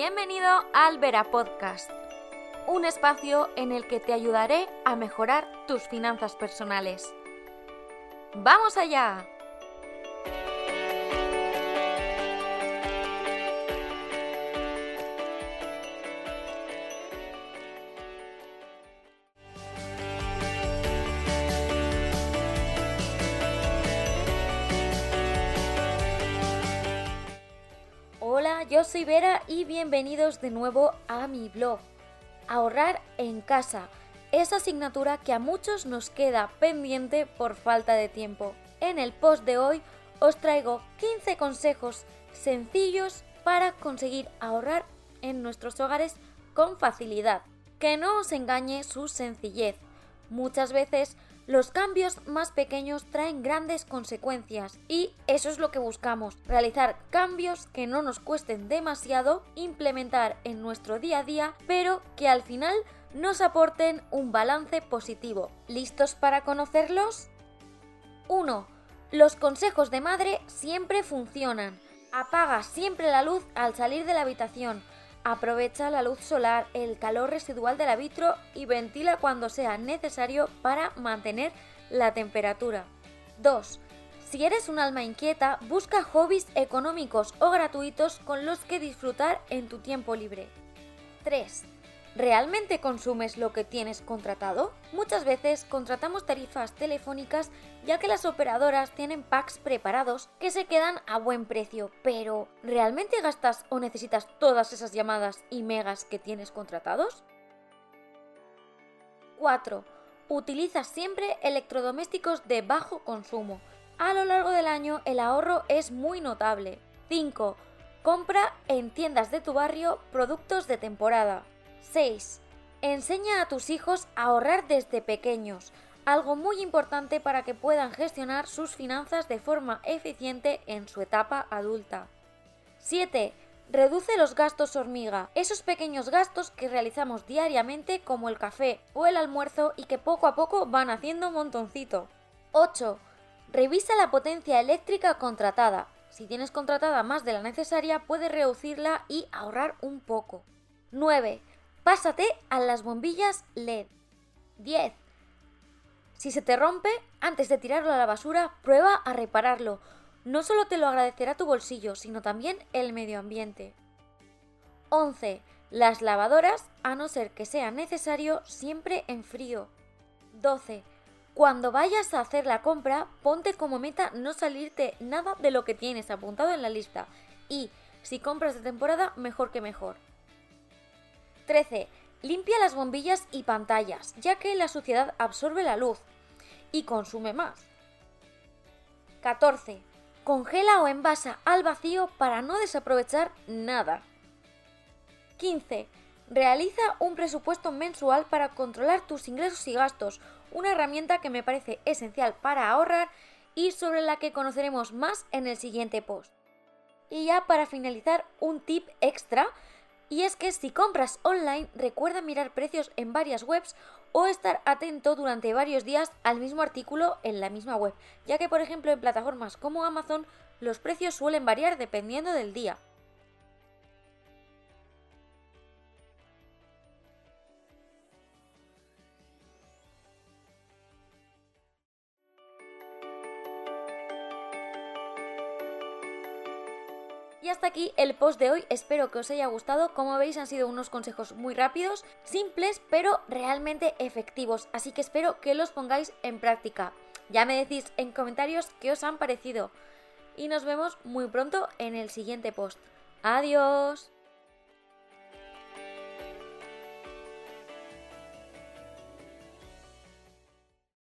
Bienvenido al Vera Podcast, un espacio en el que te ayudaré a mejorar tus finanzas personales. ¡Vamos allá! Yo soy Vera y bienvenidos de nuevo a mi blog. Ahorrar en casa, esa asignatura que a muchos nos queda pendiente por falta de tiempo. En el post de hoy os traigo 15 consejos sencillos para conseguir ahorrar en nuestros hogares con facilidad. Que no os engañe su sencillez. Muchas veces los cambios más pequeños traen grandes consecuencias y eso es lo que buscamos, realizar cambios que no nos cuesten demasiado, implementar en nuestro día a día, pero que al final nos aporten un balance positivo. ¿Listos para conocerlos? 1. Los consejos de madre siempre funcionan. Apaga siempre la luz al salir de la habitación. Aprovecha la luz solar, el calor residual del vitro y ventila cuando sea necesario para mantener la temperatura. 2. Si eres un alma inquieta, busca hobbies económicos o gratuitos con los que disfrutar en tu tiempo libre. 3. ¿Realmente consumes lo que tienes contratado? Muchas veces contratamos tarifas telefónicas ya que las operadoras tienen packs preparados que se quedan a buen precio, pero ¿realmente gastas o necesitas todas esas llamadas y megas que tienes contratados? 4. Utiliza siempre electrodomésticos de bajo consumo. A lo largo del año el ahorro es muy notable. 5. Compra en tiendas de tu barrio productos de temporada. 6. Enseña a tus hijos a ahorrar desde pequeños, algo muy importante para que puedan gestionar sus finanzas de forma eficiente en su etapa adulta. 7. Reduce los gastos hormiga, esos pequeños gastos que realizamos diariamente como el café o el almuerzo y que poco a poco van haciendo un montoncito. 8. Revisa la potencia eléctrica contratada. Si tienes contratada más de la necesaria, puedes reducirla y ahorrar un poco. 9. Pásate a las bombillas LED. 10. Si se te rompe, antes de tirarlo a la basura, prueba a repararlo. No solo te lo agradecerá tu bolsillo, sino también el medio ambiente. 11. Las lavadoras, a no ser que sea necesario, siempre en frío. 12. Cuando vayas a hacer la compra, ponte como meta no salirte nada de lo que tienes apuntado en la lista. Y, si compras de temporada, mejor que mejor. 13. Limpia las bombillas y pantallas, ya que la suciedad absorbe la luz y consume más. 14. Congela o envasa al vacío para no desaprovechar nada. 15. Realiza un presupuesto mensual para controlar tus ingresos y gastos, una herramienta que me parece esencial para ahorrar y sobre la que conoceremos más en el siguiente post. Y ya para finalizar, un tip extra y es que si compras online, recuerda mirar precios en varias webs o estar atento durante varios días al mismo artículo en la misma web, ya que por ejemplo en plataformas como Amazon los precios suelen variar dependiendo del día. Y hasta aquí el post de hoy, espero que os haya gustado. Como veis han sido unos consejos muy rápidos, simples, pero realmente efectivos, así que espero que los pongáis en práctica. Ya me decís en comentarios qué os han parecido. Y nos vemos muy pronto en el siguiente post. Adiós.